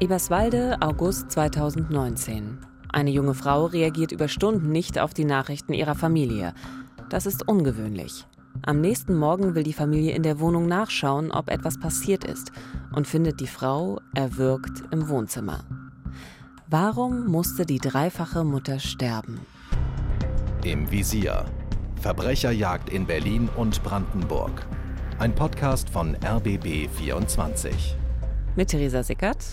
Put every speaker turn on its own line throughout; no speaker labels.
Eberswalde, August 2019. Eine junge Frau reagiert über Stunden nicht auf die Nachrichten ihrer Familie. Das ist ungewöhnlich. Am nächsten Morgen will die Familie in der Wohnung nachschauen, ob etwas passiert ist und findet die Frau erwürgt im Wohnzimmer. Warum musste die dreifache Mutter sterben?
Im Visier. Verbrecherjagd in Berlin und Brandenburg. Ein Podcast von RBB 24.
Mit Theresa Sickert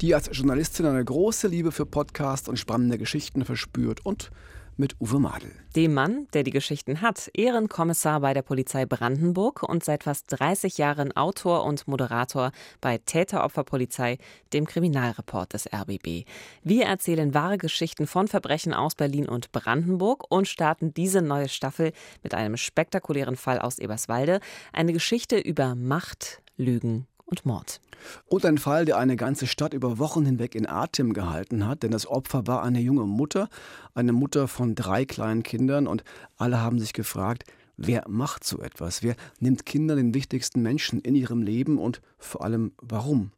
die als Journalistin eine große Liebe für Podcasts und spannende Geschichten verspürt und mit Uwe Madel.
Dem Mann, der die Geschichten hat, Ehrenkommissar bei der Polizei Brandenburg und seit fast 30 Jahren Autor und Moderator bei Täteropferpolizei, dem Kriminalreport des RBB. Wir erzählen wahre Geschichten von Verbrechen aus Berlin und Brandenburg und starten diese neue Staffel mit einem spektakulären Fall aus Eberswalde, eine Geschichte über Macht, Lügen und Mord.
Und ein Fall, der eine ganze Stadt über Wochen hinweg in Atem gehalten hat, denn das Opfer war eine junge Mutter, eine Mutter von drei kleinen Kindern und alle haben sich gefragt, wer macht so etwas? Wer nimmt Kindern den wichtigsten Menschen in ihrem Leben und vor allem warum?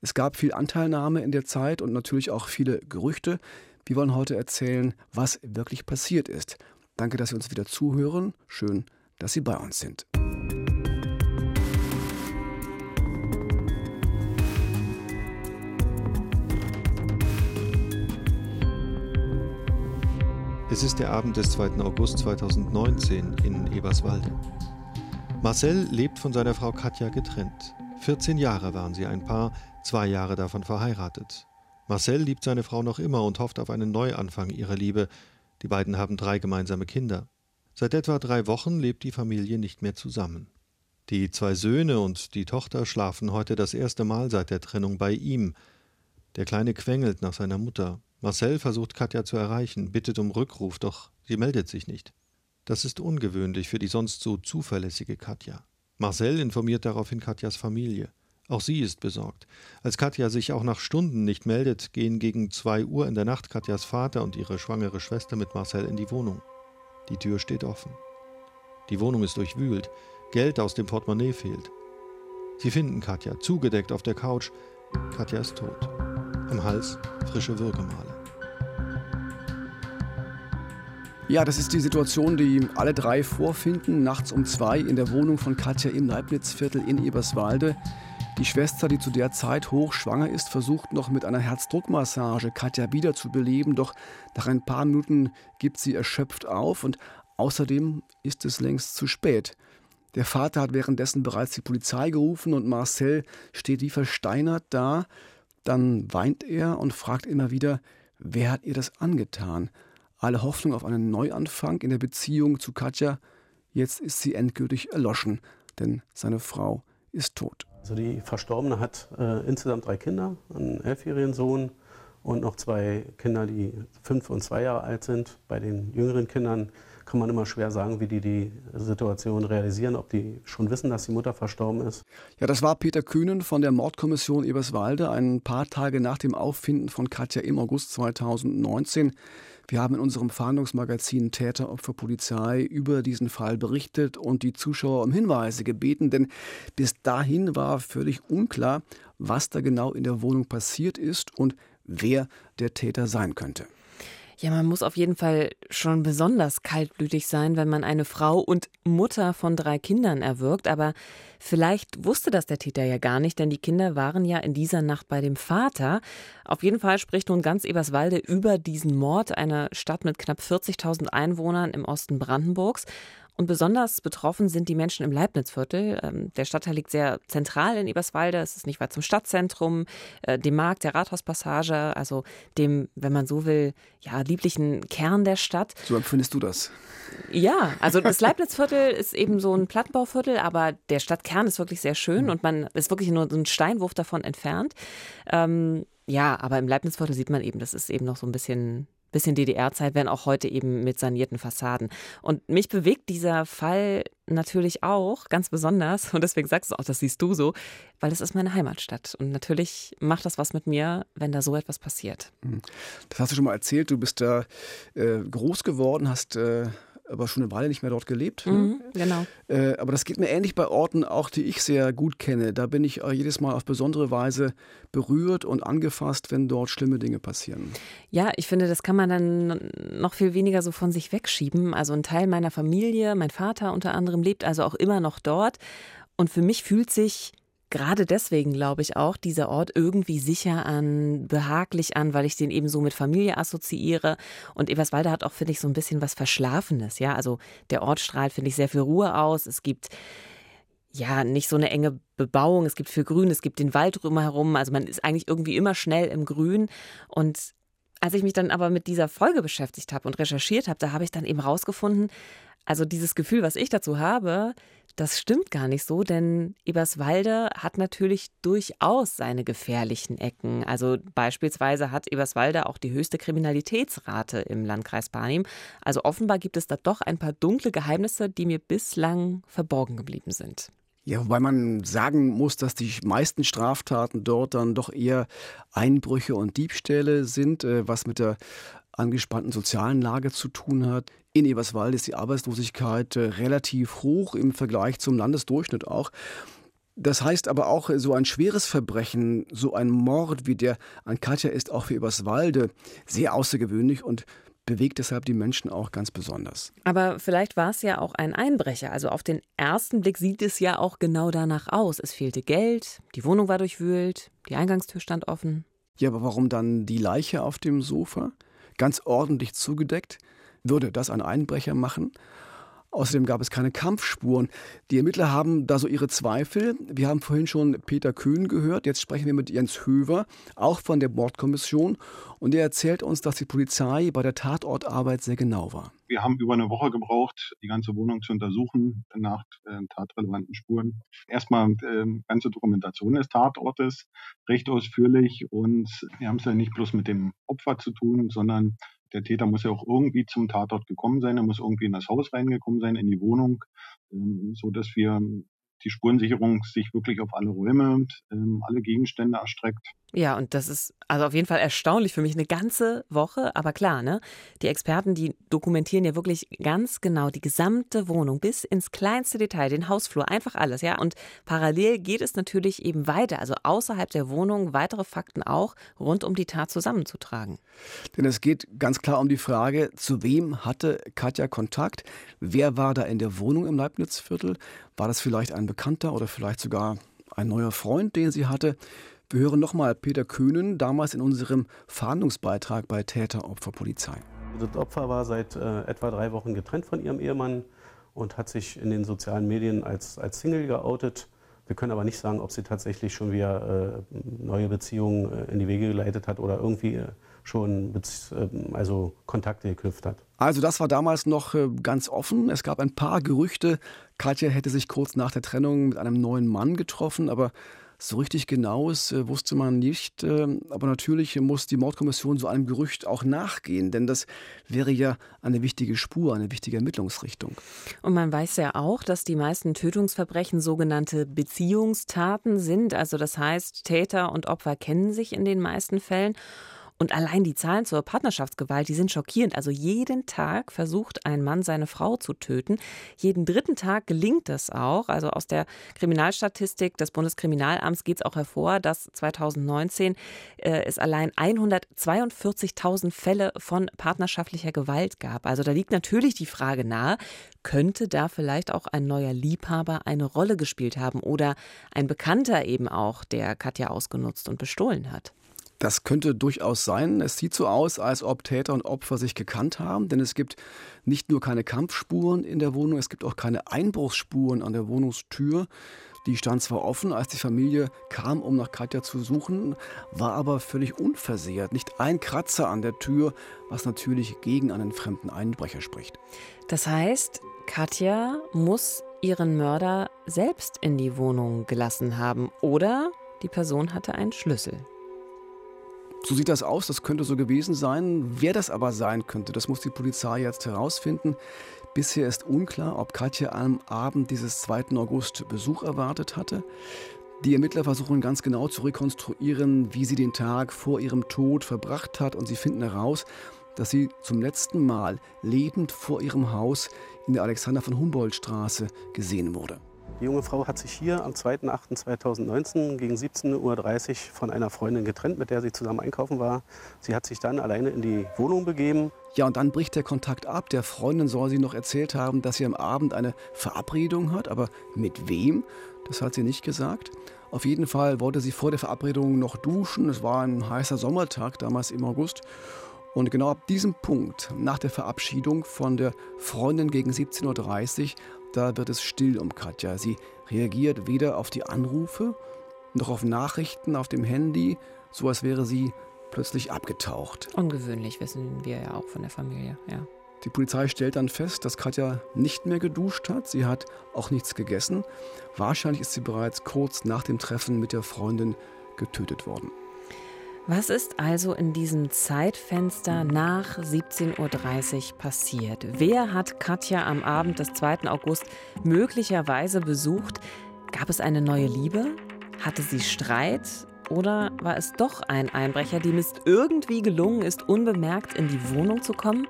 Es gab viel Anteilnahme in der Zeit und natürlich auch viele Gerüchte. Wir wollen heute erzählen, was wirklich passiert ist. Danke, dass Sie uns wieder zuhören. Schön, dass Sie bei uns sind.
Es ist der Abend des 2. August 2019 in Eberswalde. Marcel lebt von seiner Frau Katja getrennt. 14 Jahre waren sie ein Paar, zwei Jahre davon verheiratet. Marcel liebt seine Frau noch immer und hofft auf einen Neuanfang ihrer Liebe. Die beiden haben drei gemeinsame Kinder. Seit etwa drei Wochen lebt die Familie nicht mehr zusammen. Die zwei Söhne und die Tochter schlafen heute das erste Mal seit der Trennung bei ihm. Der Kleine quengelt nach seiner Mutter. Marcel versucht Katja zu erreichen, bittet um Rückruf, doch sie meldet sich nicht. Das ist ungewöhnlich für die sonst so zuverlässige Katja. Marcel informiert daraufhin Katjas Familie. Auch sie ist besorgt. Als Katja sich auch nach Stunden nicht meldet, gehen gegen zwei Uhr in der Nacht Katjas Vater und ihre schwangere Schwester mit Marcel in die Wohnung. Die Tür steht offen. Die Wohnung ist durchwühlt. Geld aus dem Portemonnaie fehlt. Sie finden Katja, zugedeckt auf der Couch. Katja ist tot. Am Hals frische Würgemale.
Ja, das ist die Situation, die alle drei vorfinden, nachts um zwei in der Wohnung von Katja im Leibnizviertel in Eberswalde. Die Schwester, die zu der Zeit hochschwanger ist, versucht noch mit einer Herzdruckmassage Katja wiederzubeleben, doch nach ein paar Minuten gibt sie erschöpft auf und außerdem ist es längst zu spät. Der Vater hat währenddessen bereits die Polizei gerufen und Marcel steht wie versteinert da. Dann weint er und fragt immer wieder, wer hat ihr das angetan? Alle Hoffnung auf einen Neuanfang in der Beziehung zu Katja, jetzt ist sie endgültig erloschen, denn seine Frau ist tot.
Also die Verstorbene hat äh, insgesamt drei Kinder, einen elfjährigen Sohn und noch zwei Kinder, die fünf und zwei Jahre alt sind. Bei den jüngeren Kindern kann man immer schwer sagen, wie die die Situation realisieren, ob die schon wissen, dass die Mutter verstorben ist.
Ja, das war Peter Kühnen von der Mordkommission Eberswalde, ein paar Tage nach dem Auffinden von Katja im August 2019. Wir haben in unserem Fahndungsmagazin Täter, Opfer, Polizei über diesen Fall berichtet und die Zuschauer um Hinweise gebeten, denn bis dahin war völlig unklar, was da genau in der Wohnung passiert ist und wer der Täter sein könnte.
Ja, man muss auf jeden Fall schon besonders kaltblütig sein, wenn man eine Frau und Mutter von drei Kindern erwürgt. Aber vielleicht wusste das der Täter ja gar nicht, denn die Kinder waren ja in dieser Nacht bei dem Vater. Auf jeden Fall spricht nun ganz Eberswalde über diesen Mord einer Stadt mit knapp 40.000 Einwohnern im Osten Brandenburgs. Und besonders betroffen sind die Menschen im Leibnizviertel. Ähm, der Stadtteil liegt sehr zentral in Eberswalde. Es ist nicht weit zum Stadtzentrum, äh, dem Markt, der Rathauspassage, also dem, wenn man so will, ja, lieblichen Kern der Stadt.
So empfindest du das?
Ja, also das Leibnizviertel ist eben so ein Plattenbauviertel, aber der Stadtkern ist wirklich sehr schön mhm. und man ist wirklich nur so ein Steinwurf davon entfernt. Ähm, ja, aber im Leibnizviertel sieht man eben, das ist eben noch so ein bisschen bisschen DDR-Zeit, wenn auch heute eben mit sanierten Fassaden. Und mich bewegt dieser Fall natürlich auch ganz besonders, und deswegen sagst du auch, das siehst du so, weil es ist meine Heimatstadt. Und natürlich macht das was mit mir, wenn da so etwas passiert.
Mhm. Das hast du schon mal erzählt, du bist da äh, groß geworden, hast äh, aber schon eine Weile nicht mehr dort gelebt.
Ne? Mhm, genau.
Äh, aber das geht mir ähnlich bei Orten, auch die ich sehr gut kenne. Da bin ich jedes Mal auf besondere Weise berührt und angefasst, wenn dort schlimme Dinge passieren.
Ja, ich finde, das kann man dann noch viel weniger so von sich wegschieben. Also ein Teil meiner Familie, mein Vater unter anderem, lebt also auch immer noch dort. Und für mich fühlt sich gerade deswegen glaube ich auch dieser Ort irgendwie sicher an, behaglich an, weil ich den eben so mit Familie assoziiere. Und Eberswalde hat auch, finde ich, so ein bisschen was Verschlafenes. Ja, also der Ort strahlt, finde ich, sehr viel Ruhe aus. Es gibt ja nicht so eine enge Bebauung. Es gibt viel Grün, es gibt den Wald drumherum. Also man ist eigentlich irgendwie immer schnell im Grün. Und als ich mich dann aber mit dieser Folge beschäftigt habe und recherchiert habe, da habe ich dann eben rausgefunden, also dieses Gefühl, was ich dazu habe, das stimmt gar nicht so, denn Eberswalde hat natürlich durchaus seine gefährlichen Ecken. Also beispielsweise hat Eberswalde auch die höchste Kriminalitätsrate im Landkreis Barnim. Also offenbar gibt es da doch ein paar dunkle Geheimnisse, die mir bislang verborgen geblieben sind.
Ja, wobei man sagen muss, dass die meisten Straftaten dort dann doch eher Einbrüche und Diebstähle sind, äh, was mit der angespannten sozialen Lage zu tun hat. In Eberswalde ist die Arbeitslosigkeit äh, relativ hoch im Vergleich zum Landesdurchschnitt auch. Das heißt aber auch, so ein schweres Verbrechen, so ein Mord wie der an Katja ist auch für Eberswalde sehr außergewöhnlich und bewegt deshalb die Menschen auch ganz besonders.
Aber vielleicht war es ja auch ein Einbrecher. Also auf den ersten Blick sieht es ja auch genau danach aus. Es fehlte Geld, die Wohnung war durchwühlt, die Eingangstür stand offen.
Ja, aber warum dann die Leiche auf dem Sofa? Ganz ordentlich zugedeckt? Würde das ein Einbrecher machen? Außerdem gab es keine Kampfspuren. Die Ermittler haben da so ihre Zweifel. Wir haben vorhin schon Peter Köhn gehört. Jetzt sprechen wir mit Jens Höver, auch von der Bordkommission. Und er erzählt uns, dass die Polizei bei der Tatortarbeit sehr genau war.
Wir haben über eine Woche gebraucht, die ganze Wohnung zu untersuchen nach äh, tatrelevanten Spuren. Erstmal äh, ganze Dokumentation des Tatortes, recht ausführlich. Und wir haben es ja nicht bloß mit dem Opfer zu tun, sondern der Täter muss ja auch irgendwie zum Tatort gekommen sein, er muss irgendwie in das Haus reingekommen sein, in die Wohnung, ähm, so dass wir die Spurensicherung sich wirklich auf alle Räume und ähm, alle Gegenstände erstreckt.
Ja, und das ist also auf jeden Fall erstaunlich für mich eine ganze Woche. Aber klar, ne? Die Experten, die dokumentieren ja wirklich ganz genau die gesamte Wohnung bis ins kleinste Detail, den Hausflur, einfach alles, ja. Und parallel geht es natürlich eben weiter, also außerhalb der Wohnung weitere Fakten auch rund um die Tat zusammenzutragen.
Denn es geht ganz klar um die Frage, zu wem hatte Katja Kontakt? Wer war da in der Wohnung im Leibnizviertel? War das vielleicht ein Bekannter oder vielleicht sogar ein neuer Freund, den sie hatte? Wir hören nochmal Peter Köhnen, damals in unserem Fahndungsbeitrag bei Täter-Opfer-Polizei.
Das Opfer war seit äh, etwa drei Wochen getrennt von ihrem Ehemann und hat sich in den sozialen Medien als, als Single geoutet. Wir können aber nicht sagen, ob sie tatsächlich schon wieder äh, neue Beziehungen äh, in die Wege geleitet hat oder irgendwie äh, schon ähm, also Kontakte geknüpft hat.
Also das war damals noch äh, ganz offen. Es gab ein paar Gerüchte, Katja hätte sich kurz nach der Trennung mit einem neuen Mann getroffen, aber so richtig genaues äh, wusste man nicht. Äh, aber natürlich muss die Mordkommission so einem Gerücht auch nachgehen, denn das wäre ja eine wichtige Spur, eine wichtige Ermittlungsrichtung.
Und man weiß ja auch, dass die meisten Tötungsverbrechen sogenannte Beziehungstaten sind. Also das heißt, Täter und Opfer kennen sich in den meisten Fällen. Und allein die Zahlen zur Partnerschaftsgewalt, die sind schockierend. Also jeden Tag versucht ein Mann seine Frau zu töten. Jeden dritten Tag gelingt das auch. Also aus der Kriminalstatistik des Bundeskriminalamts geht es auch hervor, dass 2019 äh, es allein 142.000 Fälle von partnerschaftlicher Gewalt gab. Also da liegt natürlich die Frage nahe, könnte da vielleicht auch ein neuer Liebhaber eine Rolle gespielt haben oder ein Bekannter eben auch, der Katja ausgenutzt und bestohlen hat?
Das könnte durchaus sein. Es sieht so aus, als ob Täter und Opfer sich gekannt haben, denn es gibt nicht nur keine Kampfspuren in der Wohnung, es gibt auch keine Einbruchsspuren an der Wohnungstür. Die stand zwar offen, als die Familie kam, um nach Katja zu suchen, war aber völlig unversehrt. Nicht ein Kratzer an der Tür, was natürlich gegen einen fremden Einbrecher spricht.
Das heißt, Katja muss ihren Mörder selbst in die Wohnung gelassen haben oder die Person hatte einen Schlüssel.
So sieht das aus, das könnte so gewesen sein. Wer das aber sein könnte, das muss die Polizei jetzt herausfinden. Bisher ist unklar, ob Katja am Abend dieses 2. August Besuch erwartet hatte. Die Ermittler versuchen ganz genau zu rekonstruieren, wie sie den Tag vor ihrem Tod verbracht hat und sie finden heraus, dass sie zum letzten Mal lebend vor ihrem Haus in der Alexander von Humboldt Straße gesehen wurde.
Die junge Frau hat sich hier am 2.8.2019 gegen 17.30 Uhr von einer Freundin getrennt, mit der sie zusammen einkaufen war. Sie hat sich dann alleine in die Wohnung begeben.
Ja, und dann bricht der Kontakt ab. Der Freundin soll sie noch erzählt haben, dass sie am Abend eine Verabredung hat. Aber mit wem? Das hat sie nicht gesagt. Auf jeden Fall wollte sie vor der Verabredung noch duschen. Es war ein heißer Sommertag, damals im August. Und genau ab diesem Punkt, nach der Verabschiedung von der Freundin gegen 17.30 Uhr, da wird es still um Katja. Sie reagiert weder auf die Anrufe noch auf Nachrichten auf dem Handy, so als wäre sie plötzlich abgetaucht.
Ungewöhnlich, wissen wir ja auch von der Familie, ja.
Die Polizei stellt dann fest, dass Katja nicht mehr geduscht hat. Sie hat auch nichts gegessen. Wahrscheinlich ist sie bereits kurz nach dem Treffen mit der Freundin getötet worden.
Was ist also in diesem Zeitfenster nach 17.30 Uhr passiert? Wer hat Katja am Abend des 2. August möglicherweise besucht? Gab es eine neue Liebe? Hatte sie Streit? Oder war es doch ein Einbrecher, dem es irgendwie gelungen ist, unbemerkt in die Wohnung zu kommen?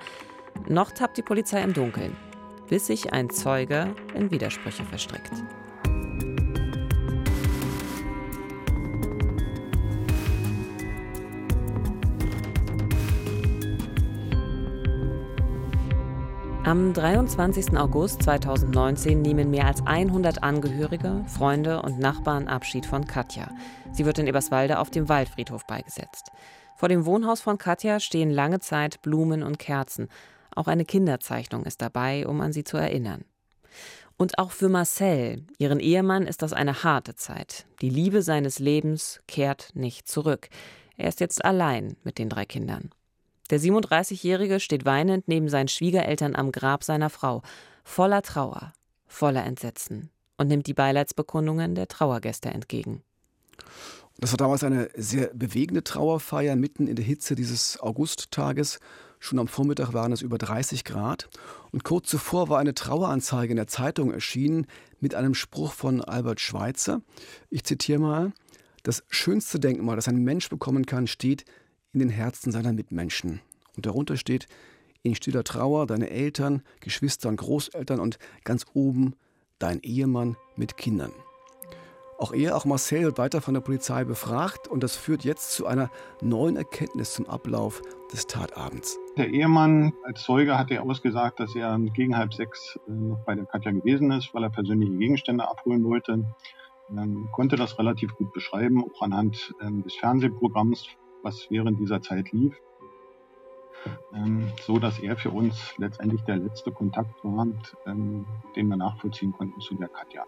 Noch tappt die Polizei im Dunkeln, bis sich ein Zeuge in Widersprüche verstrickt. Am 23. August 2019 nehmen mehr als 100 Angehörige, Freunde und Nachbarn Abschied von Katja. Sie wird in Eberswalde auf dem Waldfriedhof beigesetzt. Vor dem Wohnhaus von Katja stehen lange Zeit Blumen und Kerzen. Auch eine Kinderzeichnung ist dabei, um an sie zu erinnern. Und auch für Marcel, ihren Ehemann, ist das eine harte Zeit. Die Liebe seines Lebens kehrt nicht zurück. Er ist jetzt allein mit den drei Kindern. Der 37-Jährige steht weinend neben seinen Schwiegereltern am Grab seiner Frau, voller Trauer, voller Entsetzen und nimmt die Beileidsbekundungen der Trauergäste entgegen.
Das war damals eine sehr bewegende Trauerfeier mitten in der Hitze dieses Augusttages. Schon am Vormittag waren es über 30 Grad. Und kurz zuvor war eine Traueranzeige in der Zeitung erschienen mit einem Spruch von Albert Schweitzer. Ich zitiere mal: Das schönste Denkmal, das ein Mensch bekommen kann, steht in den Herzen seiner Mitmenschen. Und darunter steht, in stiller Trauer deine Eltern, Geschwister und Großeltern und ganz oben dein Ehemann mit Kindern. Auch er, auch Marcel wird weiter von der Polizei befragt und das führt jetzt zu einer neuen Erkenntnis zum Ablauf des Tatabends.
Der Ehemann als Zeuge hat er ausgesagt, dass er gegen halb sechs äh, noch bei der Katja gewesen ist, weil er persönliche Gegenstände abholen wollte. Er konnte das relativ gut beschreiben, auch anhand ähm, des Fernsehprogramms was während dieser Zeit lief. Ähm, so dass er für uns letztendlich der letzte Kontakt war, ähm, den wir nachvollziehen konnten zu der Katja.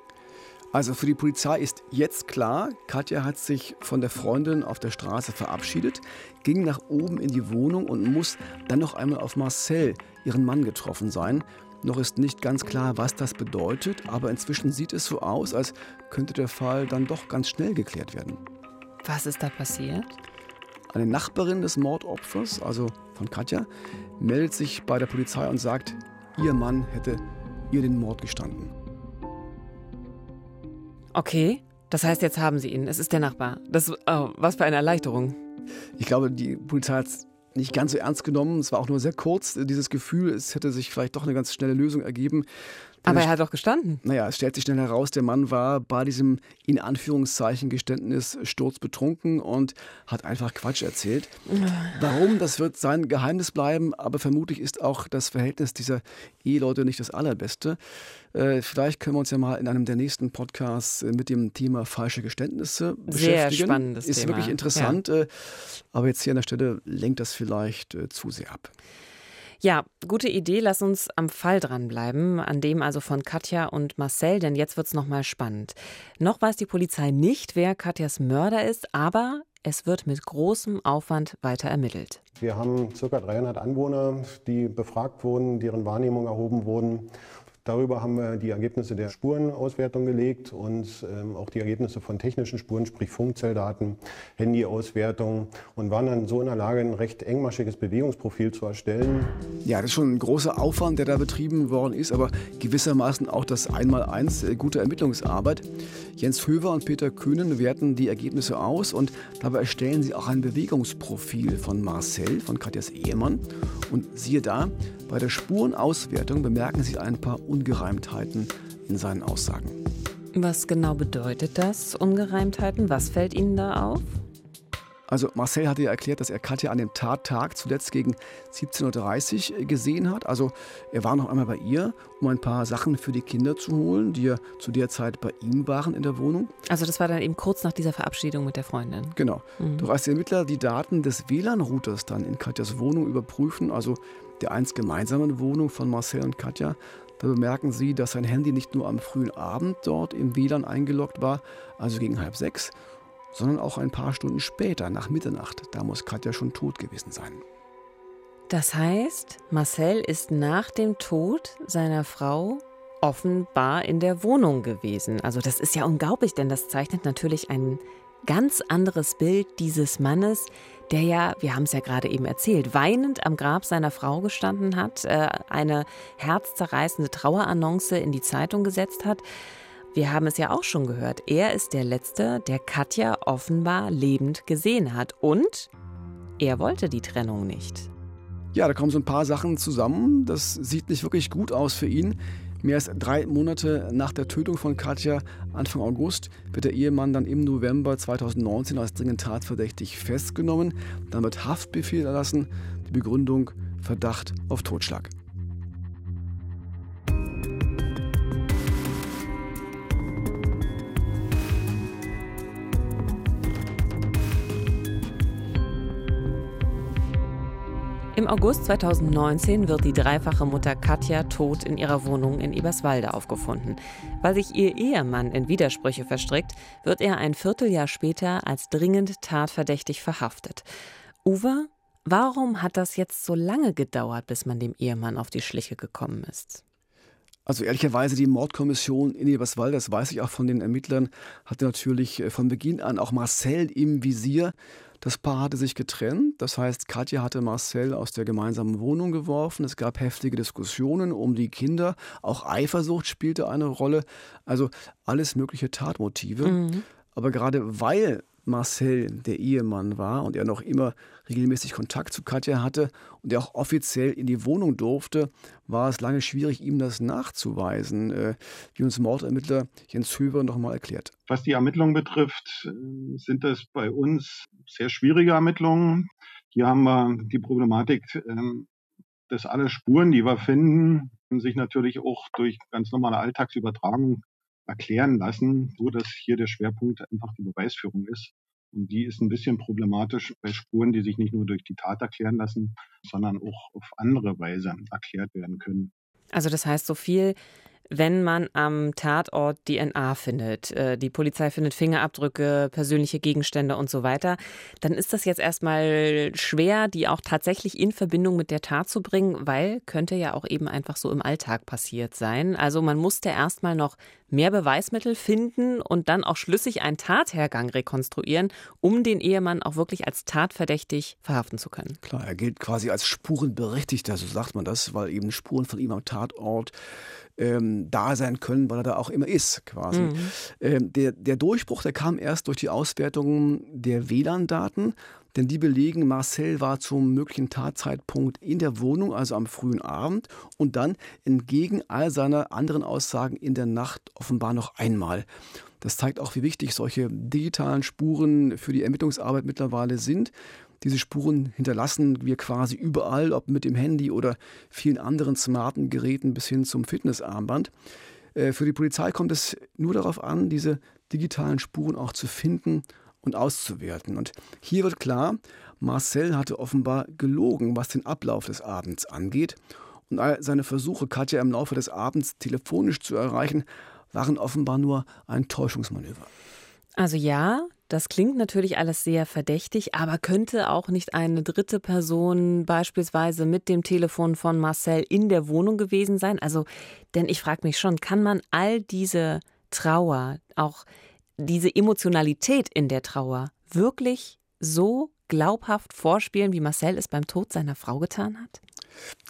Also für die Polizei ist jetzt klar, Katja hat sich von der Freundin auf der Straße verabschiedet, ging nach oben in die Wohnung und muss dann noch einmal auf Marcel, ihren Mann, getroffen sein. Noch ist nicht ganz klar, was das bedeutet, aber inzwischen sieht es so aus, als könnte der Fall dann doch ganz schnell geklärt werden.
Was ist da passiert?
Eine Nachbarin des Mordopfers, also von Katja, meldet sich bei der Polizei und sagt, ihr Mann hätte ihr den Mord gestanden.
Okay, das heißt, jetzt haben sie ihn. Es ist der Nachbar. Das, oh, was für eine Erleichterung.
Ich glaube, die Polizei hat es nicht ganz so ernst genommen. Es war auch nur sehr kurz, dieses Gefühl, es hätte sich vielleicht doch eine ganz schnelle Lösung ergeben.
Aber er hat doch gestanden.
Naja, es stellt sich schnell heraus, der Mann war bei diesem in Anführungszeichen Geständnis sturzbetrunken und hat einfach Quatsch erzählt. Warum, das wird sein Geheimnis bleiben, aber vermutlich ist auch das Verhältnis dieser Eheleute nicht das allerbeste. Äh, vielleicht können wir uns ja mal in einem der nächsten Podcasts äh, mit dem Thema falsche Geständnisse beschäftigen.
Sehr spannendes
ist
Thema.
Ist wirklich interessant,
ja.
Äh, aber jetzt hier an der Stelle lenkt das vielleicht zu sehr ab.
Ja, gute Idee. Lass uns am Fall dranbleiben, an dem also von Katja und Marcel, denn jetzt wird es nochmal spannend. Noch weiß die Polizei nicht, wer Katjas Mörder ist, aber es wird mit großem Aufwand weiter ermittelt.
Wir haben ca. 300 Anwohner, die befragt wurden, deren Wahrnehmung erhoben wurden. Darüber haben wir die Ergebnisse der Spurenauswertung gelegt und ähm, auch die Ergebnisse von technischen Spuren, sprich Funkzelldaten, Handyauswertung und waren dann so in der Lage, ein recht engmaschiges Bewegungsprofil zu erstellen.
Ja, das ist schon ein großer Aufwand, der da betrieben worden ist, aber gewissermaßen auch das Einmaleins äh, gute Ermittlungsarbeit. Jens Höver und Peter Kühnen werten die Ergebnisse aus und dabei erstellen sie auch ein Bewegungsprofil von Marcel, von Katjas Ehemann. Und siehe da, bei der Spurenauswertung bemerken sie ein paar Ungereimtheiten in seinen Aussagen.
Was genau bedeutet das, Ungereimtheiten? Was fällt Ihnen da auf?
Also Marcel hatte ja erklärt, dass er Katja an dem Tattag zuletzt gegen 17.30 Uhr gesehen hat. Also er war noch einmal bei ihr, um ein paar Sachen für die Kinder zu holen, die ja zu der Zeit bei ihm waren in der Wohnung.
Also das war dann eben kurz nach dieser Verabschiedung mit der Freundin.
Genau. Mhm. Doch als die Ermittler die Daten des WLAN-Routers dann in Katjas Wohnung überprüfen, also der einst gemeinsamen Wohnung von Marcel und Katja, da bemerken sie, dass sein Handy nicht nur am frühen Abend dort im WLAN eingeloggt war, also gegen halb sechs, sondern auch ein paar Stunden später, nach Mitternacht. Da muss Katja schon tot gewesen sein.
Das heißt, Marcel ist nach dem Tod seiner Frau offenbar in der Wohnung gewesen. Also das ist ja unglaublich, denn das zeichnet natürlich ein ganz anderes Bild dieses Mannes, der ja, wir haben es ja gerade eben erzählt, weinend am Grab seiner Frau gestanden hat, äh, eine herzzerreißende Trauerannonce in die Zeitung gesetzt hat. Wir haben es ja auch schon gehört. Er ist der Letzte, der Katja offenbar lebend gesehen hat. Und er wollte die Trennung nicht.
Ja, da kommen so ein paar Sachen zusammen. Das sieht nicht wirklich gut aus für ihn. Mehr als drei Monate nach der Tötung von Katja, Anfang August, wird der Ehemann dann im November 2019 als dringend tatverdächtig festgenommen. Dann wird Haftbefehl erlassen. Die Begründung Verdacht auf Totschlag.
Im August 2019 wird die dreifache Mutter Katja tot in ihrer Wohnung in Eberswalde aufgefunden. Weil sich ihr Ehemann in Widersprüche verstrickt, wird er ein Vierteljahr später als dringend tatverdächtig verhaftet. Uwe, warum hat das jetzt so lange gedauert, bis man dem Ehemann auf die Schliche gekommen ist?
Also ehrlicherweise die Mordkommission in Eberswalde, das weiß ich auch von den Ermittlern, hatte natürlich äh, von Beginn an auch Marcel im Visier. Das Paar hatte sich getrennt, das heißt, Katja hatte Marcel aus der gemeinsamen Wohnung geworfen. Es gab heftige Diskussionen um die Kinder, auch Eifersucht spielte eine Rolle, also alles mögliche Tatmotive. Mhm. Aber gerade weil Marcel der Ehemann war und er noch immer regelmäßig Kontakt zu Katja hatte und er auch offiziell in die Wohnung durfte, war es lange schwierig, ihm das nachzuweisen, äh, wie uns Mordermittler Jens Höver noch mal erklärt.
Was die Ermittlungen betrifft, äh, sind das bei uns sehr schwierige Ermittlungen. Hier haben wir die Problematik, ähm, dass alle Spuren, die wir finden, sich natürlich auch durch ganz normale Alltagsübertragung erklären lassen, so dass hier der Schwerpunkt einfach die Beweisführung ist. Und die ist ein bisschen problematisch bei Spuren, die sich nicht nur durch die Tat erklären lassen, sondern auch auf andere Weise erklärt werden können.
Also das heißt, so viel wenn man am Tatort DNA findet, äh, die Polizei findet Fingerabdrücke, persönliche Gegenstände und so weiter, dann ist das jetzt erstmal schwer, die auch tatsächlich in Verbindung mit der Tat zu bringen, weil könnte ja auch eben einfach so im Alltag passiert sein. Also man musste erstmal noch mehr Beweismittel finden und dann auch schlüssig einen Tathergang rekonstruieren, um den Ehemann auch wirklich als tatverdächtig verhaften zu können.
Klar, er gilt quasi als Spurenberechtigter, so sagt man das, weil eben Spuren von ihm am Tatort ähm, da sein können, weil er da auch immer ist, quasi. Mhm. Ähm, der, der Durchbruch, der kam erst durch die Auswertung der WLAN-Daten, denn die belegen, Marcel war zum möglichen Tatzeitpunkt in der Wohnung, also am frühen Abend, und dann entgegen all seiner anderen Aussagen in der Nacht offenbar noch einmal. Das zeigt auch, wie wichtig solche digitalen Spuren für die Ermittlungsarbeit mittlerweile sind. Diese Spuren hinterlassen wir quasi überall, ob mit dem Handy oder vielen anderen smarten Geräten bis hin zum Fitnessarmband. Äh, für die Polizei kommt es nur darauf an, diese digitalen Spuren auch zu finden und auszuwerten. Und hier wird klar, Marcel hatte offenbar gelogen, was den Ablauf des Abends angeht. Und all seine Versuche, Katja im Laufe des Abends telefonisch zu erreichen, waren offenbar nur ein Täuschungsmanöver.
Also ja, Das klingt natürlich alles sehr verdächtig, aber könnte auch nicht eine dritte Person beispielsweise mit dem Telefon von Marcel in der Wohnung gewesen sein? Also, denn ich frage mich schon, kann man all diese Trauer, auch diese Emotionalität in der Trauer wirklich so glaubhaft vorspielen, wie Marcel es beim Tod seiner Frau getan hat?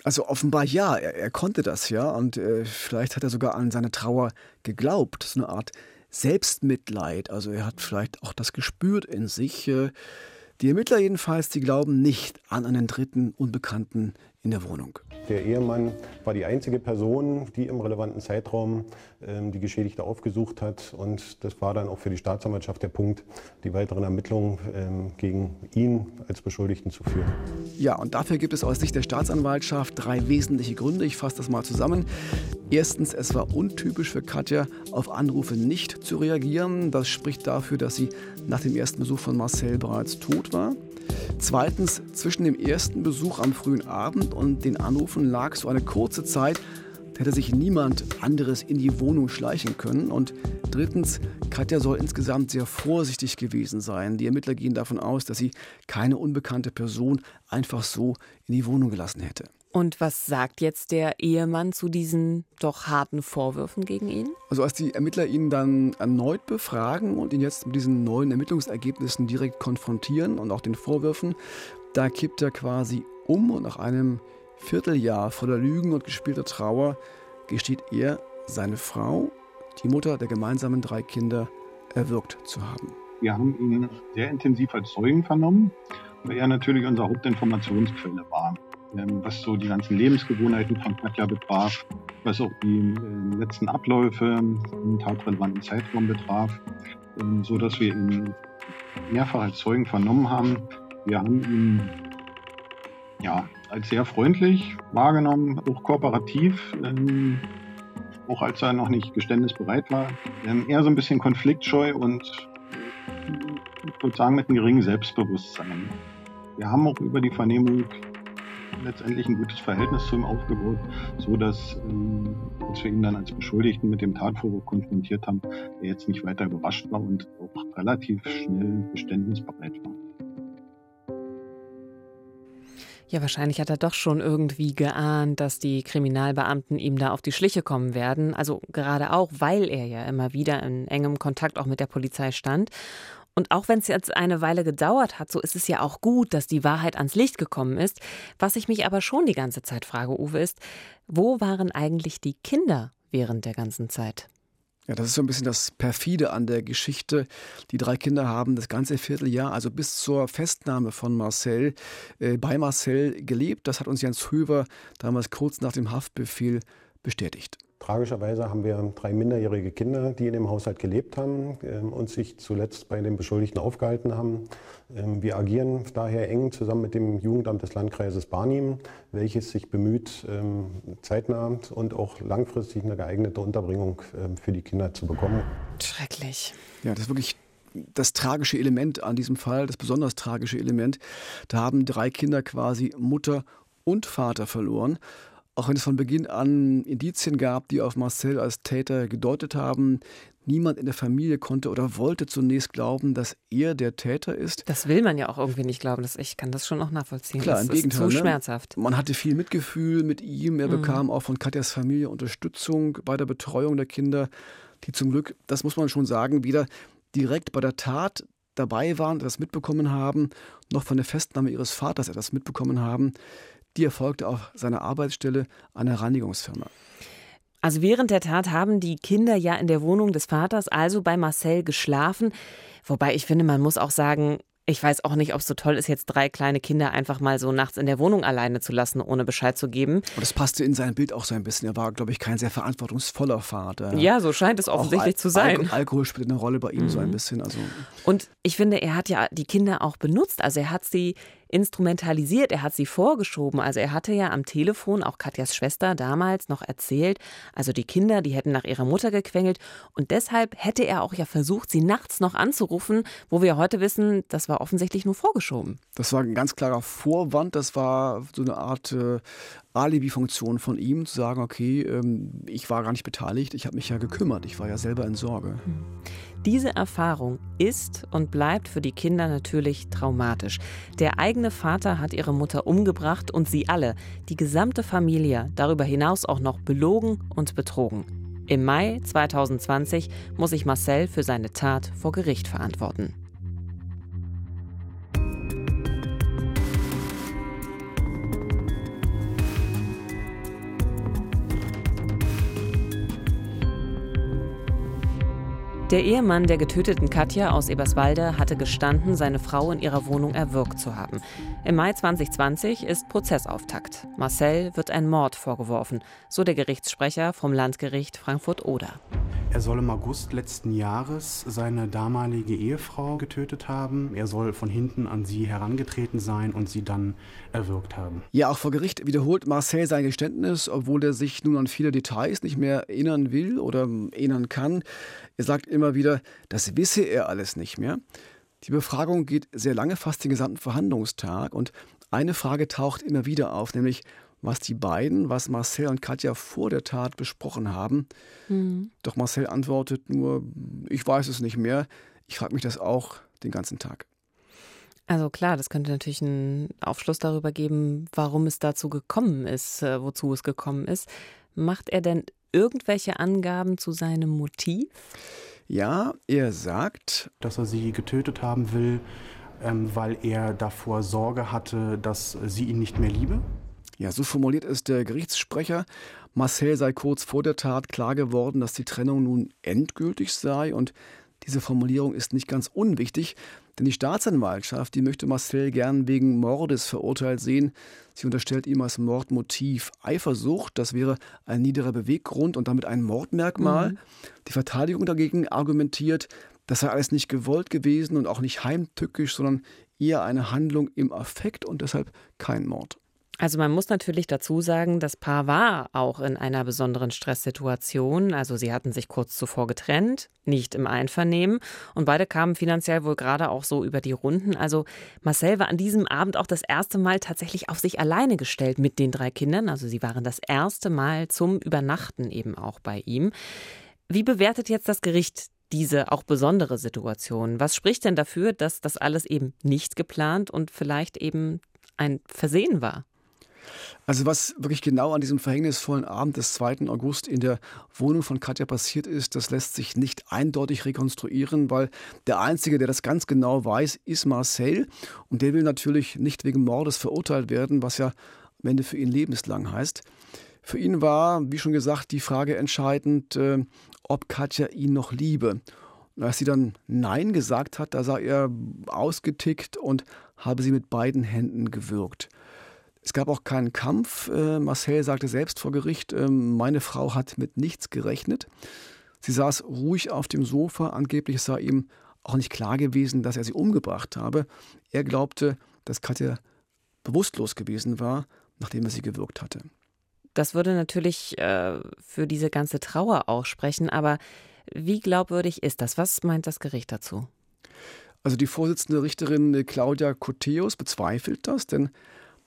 Also offenbar ja, er, er konnte das ja und äh, vielleicht hat er sogar an seine Trauer geglaubt, so eine Art Selbstmitleid. Also er hat vielleicht auch das gespürt in sich. Äh, die Ermittler jedenfalls, die glauben nicht an einen dritten Unbekannten in der Wohnung.
Der Ehemann war die einzige Person, die im relevanten Zeitraum ähm, die Geschädigte aufgesucht hat. Und das war dann auch für die Staatsanwaltschaft der Punkt, die weiteren Ermittlungen ähm, gegen ihn als Beschuldigten zu führen.
Ja, und dafür gibt es aus Sicht der Staatsanwaltschaft drei wesentliche Gründe. Ich fasse das mal zusammen. Erstens, es war untypisch für Katja, auf Anrufe nicht zu reagieren. Das spricht dafür, dass sie nach dem ersten Besuch von Marcel bereits tot war. Zweitens, zwischen dem ersten Besuch am frühen Abend und den Anrufen lag so eine kurze Zeit, hätte sich niemand anderes in die Wohnung schleichen können. Und drittens, Katja soll insgesamt sehr vorsichtig gewesen sein. Die Ermittler gehen davon aus, dass sie keine unbekannte Person einfach so in die Wohnung gelassen hätte.
Und was sagt jetzt der Ehemann zu diesen doch harten Vorwürfen gegen ihn?
Also als die Ermittler ihn dann erneut befragen und ihn jetzt mit diesen neuen Ermittlungsergebnissen direkt konfrontieren und auch den Vorwürfen, da kippt er quasi um und nach einem Vierteljahr voller Lügen und gespielter Trauer gesteht er, seine Frau, die Mutter der gemeinsamen drei Kinder, erwürgt zu haben.
Wir haben ihn sehr intensiv als Zeugen vernommen, weil er natürlich unsere Hauptinformationsquelle war. Ähm, was so die ganzen Lebensgewohnheiten von Katja betraf, was auch die äh, letzten Abläufe im tatrelevanten Zeitraum betraf, ähm, so dass wir ihn mehrfach als Zeugen vernommen haben. Wir haben ihn ja als sehr freundlich wahrgenommen, auch kooperativ, ähm, auch als er noch nicht geständnisbereit war. eher so ein bisschen konfliktscheu und ich würde sagen mit einem geringen Selbstbewusstsein. Wir haben auch über die Vernehmung letztendlich ein gutes Verhältnis zu ihm aufgebaut, so dass ähm, als wir ihn dann als Beschuldigten mit dem Tatvorwurf konfrontiert haben, er jetzt nicht weiter überrascht war und auch relativ schnell geständnisbereit war.
Ja, wahrscheinlich hat er doch schon irgendwie geahnt, dass die Kriminalbeamten ihm da auf die Schliche kommen werden. Also gerade auch, weil er ja immer wieder in engem Kontakt auch mit der Polizei stand. Und auch wenn es jetzt eine Weile gedauert hat, so ist es ja auch gut, dass die Wahrheit ans Licht gekommen ist. Was ich mich aber schon die ganze Zeit frage, Uwe, ist, wo waren eigentlich die Kinder während der ganzen Zeit?
Ja, das ist so ein bisschen das Perfide an der Geschichte. Die drei Kinder haben das ganze Vierteljahr, also bis zur Festnahme von Marcel, äh, bei Marcel gelebt. Das hat uns Jens Höver damals kurz nach dem Haftbefehl bestätigt.
Tragischerweise haben wir drei minderjährige Kinder, die in dem Haushalt gelebt haben ähm, und sich zuletzt bei den Beschuldigten aufgehalten haben. Ähm, wir agieren daher eng zusammen mit dem Jugendamt des Landkreises Barnim, welches sich bemüht, ähm, zeitnah und auch langfristig eine geeignete Unterbringung für die Kinder zu bekommen.
Schrecklich.
Ja, das ist wirklich das tragische Element an diesem Fall, das besonders tragische Element. Da haben drei Kinder quasi Mutter und Vater verloren. Auch wenn es von Beginn an Indizien gab, die auf Marcel als Täter gedeutet haben, niemand in der Familie konnte oder wollte zunächst glauben, dass er der Täter ist.
Das will man ja auch irgendwie nicht glauben. Das, ich kann das schon auch nachvollziehen.
Klar,
das
im Gegenteil.
Ist
zu
ne? schmerzhaft.
Man hatte viel Mitgefühl mit ihm. Er mhm. bekam auch von Katjas Familie Unterstützung bei der Betreuung der Kinder, die zum Glück, das muss man schon sagen, weder direkt bei der Tat dabei waren, das mitbekommen haben, noch von der Festnahme ihres Vaters etwas mitbekommen haben. Die erfolgte auf seiner Arbeitsstelle einer Reinigungsfirma.
Also während der Tat haben die Kinder ja in der Wohnung des Vaters, also bei Marcel, geschlafen. Wobei ich finde, man muss auch sagen, ich weiß auch nicht, ob es so toll ist, jetzt drei kleine Kinder einfach mal so nachts in der Wohnung alleine zu lassen, ohne Bescheid zu geben.
Und das passte in sein Bild auch so ein bisschen. Er war, glaube ich, kein sehr verantwortungsvoller Vater.
Ja, so scheint es offensichtlich zu sein.
Al Alkohol spielt eine Rolle bei ihm mhm. so ein mhm. bisschen. Also.
Und ich finde, er hat ja die Kinder auch benutzt. Also er hat sie instrumentalisiert, er hat sie vorgeschoben. Also er hatte ja am Telefon auch Katjas Schwester damals noch erzählt, also die Kinder, die hätten nach ihrer Mutter gequengelt und deshalb hätte er auch ja versucht, sie nachts noch anzurufen, wo wir heute wissen, das war offensichtlich nur vorgeschoben.
Das war ein ganz klarer Vorwand, das war so eine Art äh, Alibi-Funktion von ihm, zu sagen, okay, ähm, ich war gar nicht beteiligt, ich habe mich ja gekümmert, ich war ja selber in Sorge. Hm.
Diese Erfahrung ist und bleibt für die Kinder natürlich traumatisch. Der eigene Vater hat ihre Mutter umgebracht und sie alle, die gesamte Familie, darüber hinaus auch noch belogen und betrogen. Im Mai 2020 muss sich Marcel für seine Tat vor Gericht verantworten. Der Ehemann der getöteten Katja aus Eberswalde hatte gestanden, seine Frau in ihrer Wohnung erwürgt zu haben. Im Mai 2020 ist Prozessauftakt. Marcel wird ein Mord vorgeworfen, so der Gerichtssprecher vom Landgericht Frankfurt-Oder.
Er soll im August letzten Jahres seine damalige Ehefrau getötet haben. Er soll von hinten an sie herangetreten sein und sie dann erwürgt haben.
Ja, auch vor Gericht wiederholt Marcel sein Geständnis, obwohl er sich nun an viele Details nicht mehr erinnern will oder erinnern kann. Er sagt immer wieder, das wisse er alles nicht mehr. Die Befragung geht sehr lange, fast den gesamten Verhandlungstag. Und eine Frage taucht immer wieder auf, nämlich was die beiden, was Marcel und Katja vor der Tat besprochen haben. Mhm. Doch Marcel antwortet nur, ich weiß es nicht mehr. Ich frage mich das auch den ganzen Tag.
Also klar, das könnte natürlich einen Aufschluss darüber geben, warum es dazu gekommen ist, äh, wozu es gekommen ist. Macht er denn irgendwelche Angaben zu seinem Motiv?
Ja, er sagt,
dass er sie getötet haben will, ähm, weil er davor Sorge hatte, dass sie ihn nicht mehr liebe.
Ja, so formuliert es der Gerichtssprecher. Marcel sei kurz vor der Tat klar geworden, dass die Trennung nun endgültig sei und diese Formulierung ist nicht ganz unwichtig, denn die Staatsanwaltschaft, die möchte Marcel gern wegen Mordes verurteilt sehen. Sie unterstellt ihm als Mordmotiv Eifersucht, das wäre ein niederer Beweggrund und damit ein Mordmerkmal. Mhm. Die Verteidigung dagegen argumentiert, das sei alles nicht gewollt gewesen und auch nicht heimtückisch, sondern eher eine Handlung im Affekt und deshalb kein Mord.
Also man muss natürlich dazu sagen, das Paar war auch in einer besonderen Stresssituation. Also sie hatten sich kurz zuvor getrennt, nicht im Einvernehmen und beide kamen finanziell wohl gerade auch so über die Runden. Also Marcel war an diesem Abend auch das erste Mal tatsächlich auf sich alleine gestellt mit den drei Kindern. Also sie waren das erste Mal zum Übernachten eben auch bei ihm. Wie bewertet jetzt das Gericht diese auch besondere Situation? Was spricht denn dafür, dass das alles eben nicht geplant und vielleicht eben ein Versehen war?
Also was wirklich genau an diesem verhängnisvollen Abend des 2. August in der Wohnung von Katja passiert ist, das lässt sich nicht eindeutig rekonstruieren, weil der Einzige, der das ganz genau weiß, ist Marcel. Und der will natürlich nicht wegen Mordes verurteilt werden, was ja am Ende für ihn lebenslang heißt. Für ihn war, wie schon gesagt, die Frage entscheidend, äh, ob Katja ihn noch liebe. Und als sie dann Nein gesagt hat, da sah er ausgetickt und habe sie mit beiden Händen gewürgt. Es gab auch keinen Kampf. Äh, Marcel sagte selbst vor Gericht, äh, meine Frau hat mit nichts gerechnet. Sie saß ruhig auf dem Sofa. Angeblich sei ihm auch nicht klar gewesen, dass er sie umgebracht habe. Er glaubte, dass Katja bewusstlos gewesen war, nachdem er sie gewürgt hatte.
Das würde natürlich äh, für diese ganze Trauer auch sprechen, aber wie glaubwürdig ist das? Was meint das Gericht dazu?
Also die Vorsitzende Richterin Claudia Coteus bezweifelt das, denn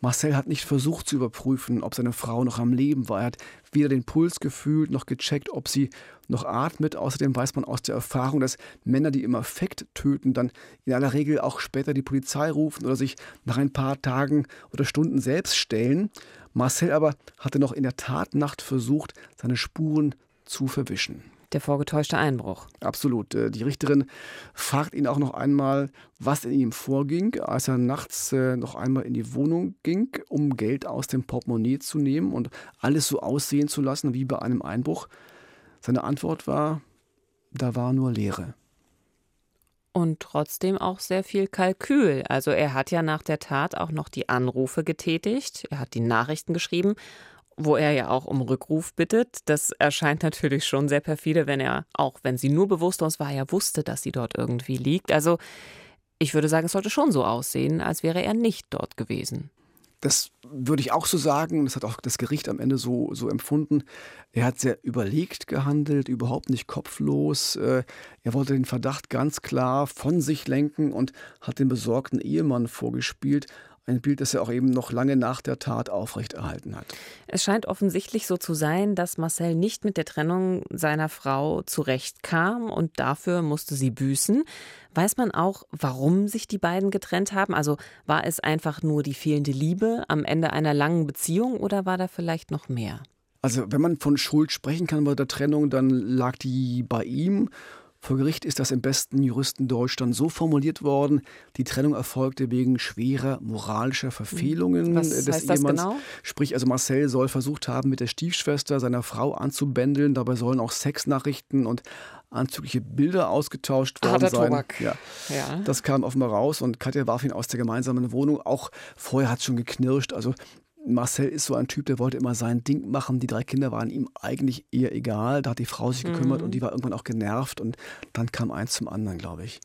Marcel hat nicht versucht zu überprüfen, ob seine Frau noch am Leben war. Er hat weder den Puls gefühlt noch gecheckt, ob sie noch atmet. Außerdem weiß man aus der Erfahrung, dass Männer, die im Affekt töten, dann in aller Regel auch später die Polizei rufen oder sich nach ein paar Tagen oder Stunden selbst stellen. Marcel aber hatte noch in der Tatnacht versucht, seine Spuren zu verwischen
der vorgetäuschte Einbruch.
Absolut. Äh, die Richterin fragt ihn auch noch einmal, was in ihm vorging, als er nachts äh, noch einmal in die Wohnung ging, um Geld aus dem Portemonnaie zu nehmen und alles so aussehen zu lassen wie bei einem Einbruch. Seine Antwort war, da war nur Leere.
Und trotzdem auch sehr viel Kalkül. Also er hat ja nach der Tat auch noch die Anrufe getätigt, er hat die Nachrichten geschrieben wo er ja auch um Rückruf bittet. Das erscheint natürlich schon sehr perfide, wenn er, auch wenn sie nur bewusstlos war, ja wusste, dass sie dort irgendwie liegt. Also ich würde sagen, es sollte schon so aussehen, als wäre er nicht dort gewesen.
Das würde ich auch so sagen. Das hat auch das Gericht am Ende so, so empfunden. Er hat sehr überlegt gehandelt, überhaupt nicht kopflos. Äh, er wollte den Verdacht ganz klar von sich lenken und hat den besorgten Ehemann vorgespielt. Ein Bild, das er auch eben noch lange nach der Tat aufrechterhalten hat.
Es scheint offensichtlich so zu sein, dass Marcel nicht mit der Trennung seiner Frau zurechtkam und dafür musste sie büßen. Weiß man auch, warum sich die beiden getrennt haben? Also war es einfach nur die fehlende Liebe am Ende einer langen Beziehung oder war da vielleicht noch mehr?
Also wenn man von Schuld sprechen kann bei der Trennung, dann lag die bei ihm vor Gericht ist das im besten Juristendeutsch dann so formuliert worden, die Trennung erfolgte wegen schwerer moralischer Verfehlungen
Was
des
heißt das
Ehemanns.
genau?
Sprich, also Marcel soll versucht haben, mit der Stiefschwester seiner Frau anzubändeln. Dabei sollen auch Sexnachrichten und anzügliche Bilder ausgetauscht worden
Harter
sein. Ja.
Ja.
Das kam offenbar raus und Katja warf ihn aus der gemeinsamen Wohnung. Auch vorher hat es schon geknirscht. Also Marcel ist so ein Typ, der wollte immer sein Ding machen. Die drei Kinder waren ihm eigentlich eher egal. Da hat die Frau sich gekümmert
Mhm.
und die war irgendwann auch genervt. Und dann kam eins zum anderen, glaube ich.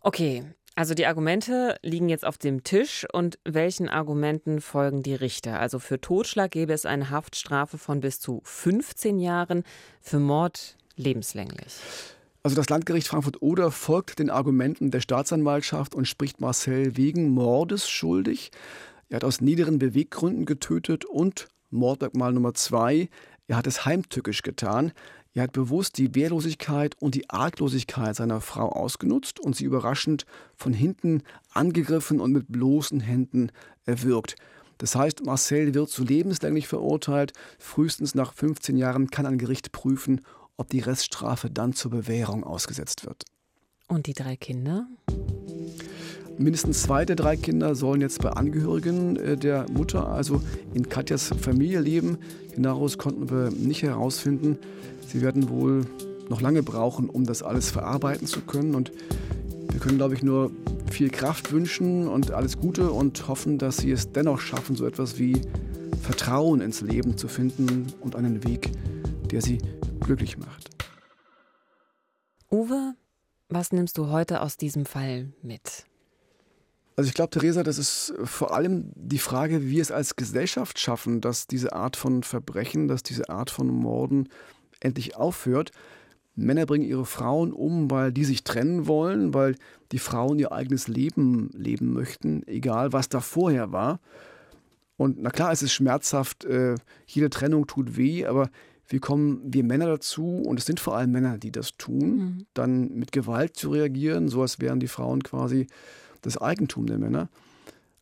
Okay, also die Argumente liegen jetzt auf dem Tisch und welchen Argumenten folgen die Richter? Also für Totschlag gäbe es eine Haftstrafe von bis zu 15 Jahren, für Mord lebenslänglich.
Also das Landgericht Frankfurt-Oder folgt den Argumenten der Staatsanwaltschaft und spricht Marcel wegen Mordes schuldig. Er hat aus niederen Beweggründen getötet und Mordmerkmal Nummer zwei, er hat es heimtückisch getan. Er hat bewusst die Wehrlosigkeit und die Arglosigkeit seiner Frau ausgenutzt und sie überraschend von hinten angegriffen und mit bloßen Händen erwürgt. Das heißt, Marcel wird zu lebenslänglich verurteilt. Frühestens nach 15 Jahren kann ein Gericht prüfen, ob die Reststrafe dann zur Bewährung ausgesetzt wird.
Und die drei Kinder?
Mindestens zwei der drei Kinder sollen jetzt bei Angehörigen äh, der Mutter, also in Katjas Familie leben. Genaueres konnten wir nicht herausfinden. Sie werden wohl noch lange brauchen, um das alles verarbeiten zu können. Und wir können, glaube ich, nur viel Kraft wünschen und alles Gute und hoffen, dass sie es dennoch schaffen, so etwas wie Vertrauen ins Leben zu finden und einen Weg, der sie glücklich macht.
Uwe, was nimmst du heute aus diesem Fall mit?
Also ich glaube, Theresa, das ist vor allem die Frage, wie wir es als Gesellschaft schaffen, dass diese Art von Verbrechen, dass diese Art von Morden endlich aufhört. Männer bringen ihre Frauen um, weil die sich trennen wollen, weil die Frauen ihr eigenes Leben leben möchten, egal was da vorher war. Und na klar, es ist schmerzhaft, äh, jede Trennung tut weh, aber wie kommen wir Männer dazu, und es sind vor allem Männer, die das tun,
Mhm.
dann mit Gewalt zu reagieren, so als wären die Frauen quasi das Eigentum der Männer.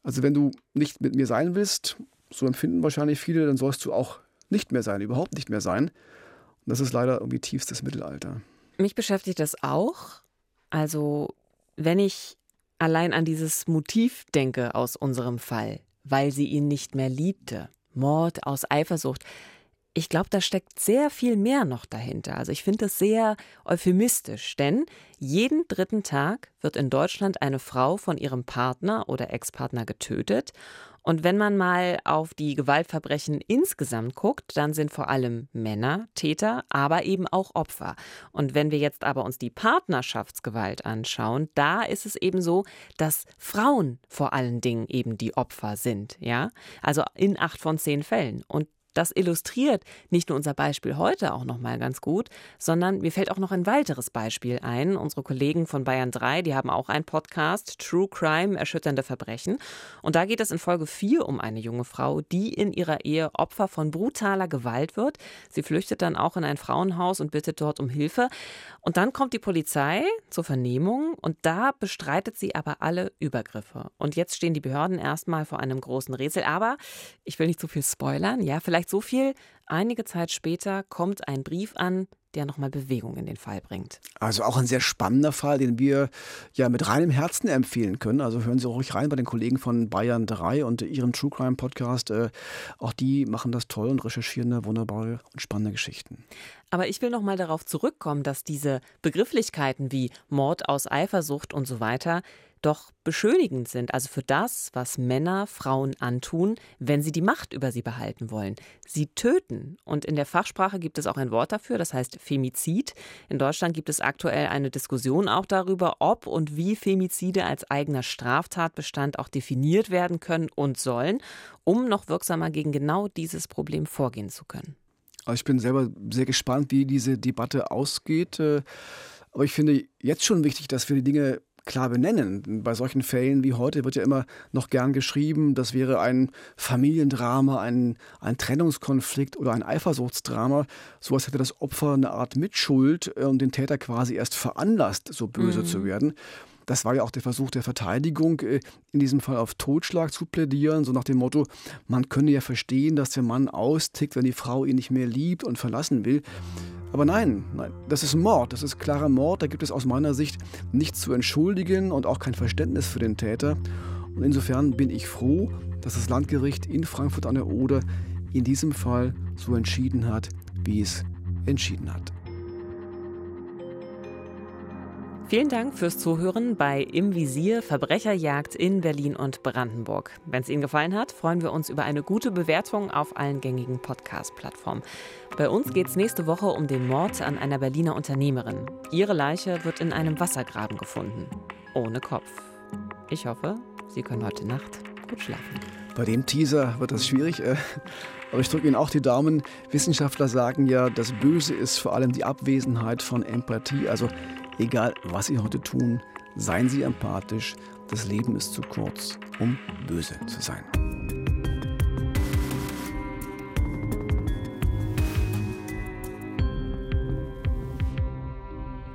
Also wenn du nicht mit mir sein willst, so empfinden wahrscheinlich viele, dann sollst du auch nicht mehr sein, überhaupt nicht mehr sein. Und das ist leider irgendwie tiefstes Mittelalter.
Mich beschäftigt das auch. Also, wenn ich allein an dieses Motiv denke aus unserem Fall, weil sie ihn nicht mehr liebte, Mord aus Eifersucht, ich glaube, da steckt sehr viel mehr noch dahinter. Also ich finde das sehr euphemistisch, denn jeden dritten Tag wird in Deutschland eine Frau von ihrem Partner oder Ex-Partner getötet. Und wenn man mal auf die Gewaltverbrechen insgesamt guckt, dann sind vor allem Männer Täter, aber eben auch Opfer. Und wenn wir jetzt aber uns die Partnerschaftsgewalt anschauen, da ist es eben so, dass Frauen vor allen Dingen eben die Opfer sind, ja? Also in acht von zehn Fällen. Und das illustriert nicht nur unser Beispiel heute auch noch mal ganz gut, sondern mir fällt auch noch ein weiteres Beispiel ein. Unsere Kollegen von Bayern 3, die haben auch einen Podcast, True Crime, erschütternde Verbrechen. Und da geht es in Folge 4 um eine junge Frau, die in ihrer Ehe Opfer von brutaler Gewalt wird. Sie flüchtet dann auch in ein Frauenhaus und bittet dort um Hilfe. Und dann kommt die Polizei zur Vernehmung und da bestreitet sie aber alle Übergriffe. Und jetzt stehen die Behörden erstmal vor einem großen Rätsel. Aber ich will nicht zu viel spoilern. Ja, vielleicht so viel. Einige Zeit später kommt ein Brief an, der nochmal Bewegung in den Fall bringt.
Also auch ein sehr spannender Fall, den wir ja mit reinem Herzen empfehlen können. Also hören Sie ruhig rein bei den Kollegen von Bayern 3 und ihrem True Crime Podcast. Äh, auch die machen das toll und recherchieren da wunderbare und spannende Geschichten.
Aber ich will noch mal darauf zurückkommen, dass diese Begrifflichkeiten wie Mord aus Eifersucht und so weiter doch beschönigend sind, also für das, was Männer Frauen antun, wenn sie die Macht über sie behalten wollen. Sie töten. Und in der Fachsprache gibt es auch ein Wort dafür, das heißt Femizid. In Deutschland gibt es aktuell eine Diskussion auch darüber, ob und wie Femizide als eigener Straftatbestand auch definiert werden können und sollen, um noch wirksamer gegen genau dieses Problem vorgehen zu können.
Ich bin selber sehr gespannt, wie diese Debatte ausgeht. Äh, Aber ich finde jetzt schon wichtig, dass wir die Dinge klar benennen. Bei solchen Fällen wie heute wird ja immer noch gern geschrieben, das wäre ein Familiendrama, ein, ein Trennungskonflikt oder ein Eifersuchtsdrama. So als hätte das Opfer eine Art Mitschuld und den Täter quasi erst veranlasst, so böse mhm. zu werden. Das war ja auch der Versuch der Verteidigung, äh, in diesem Fall auf Totschlag zu plädieren, so nach dem Motto, man könne ja verstehen, dass der Mann austickt, wenn die Frau ihn nicht mehr liebt und verlassen will. Aber nein, nein, das ist Mord, das ist klarer Mord, da gibt es aus meiner Sicht nichts zu entschuldigen und auch kein Verständnis für den Täter. Und insofern bin ich froh, dass das Landgericht in Frankfurt an der Oder in diesem Fall so entschieden hat, wie es entschieden hat.
Vielen Dank fürs Zuhören bei Im Visier Verbrecherjagd in Berlin und Brandenburg. Wenn es Ihnen gefallen hat, freuen wir uns über eine gute Bewertung auf allen gängigen Podcast-Plattformen. Bei uns geht es nächste Woche um den Mord an einer Berliner Unternehmerin. Ihre Leiche wird in einem Wassergraben gefunden. Ohne Kopf. Ich hoffe, Sie können heute Nacht gut schlafen.
Bei dem Teaser wird das schwierig. Äh, aber ich drücke Ihnen auch die Daumen. Wissenschaftler sagen ja, das Böse ist vor allem die Abwesenheit von Empathie. Also Egal, was Sie heute tun, seien Sie empathisch. Das Leben ist zu kurz, um böse zu sein.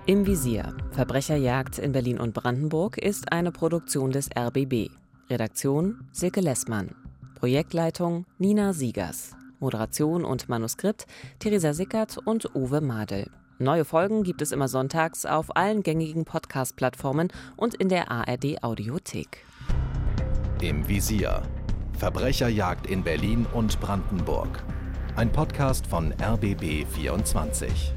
Im Visier. Verbrecherjagd in Berlin und Brandenburg ist eine Produktion des RBB. Redaktion Silke Lessmann. Projektleitung Nina Siegers. Moderation und Manuskript Theresa Sickert und Uwe Madel. Neue Folgen gibt es immer sonntags auf allen gängigen Podcast-Plattformen und in der ARD Audiothek.
Im Visier. Verbrecherjagd in Berlin und Brandenburg. Ein Podcast von RBB 24.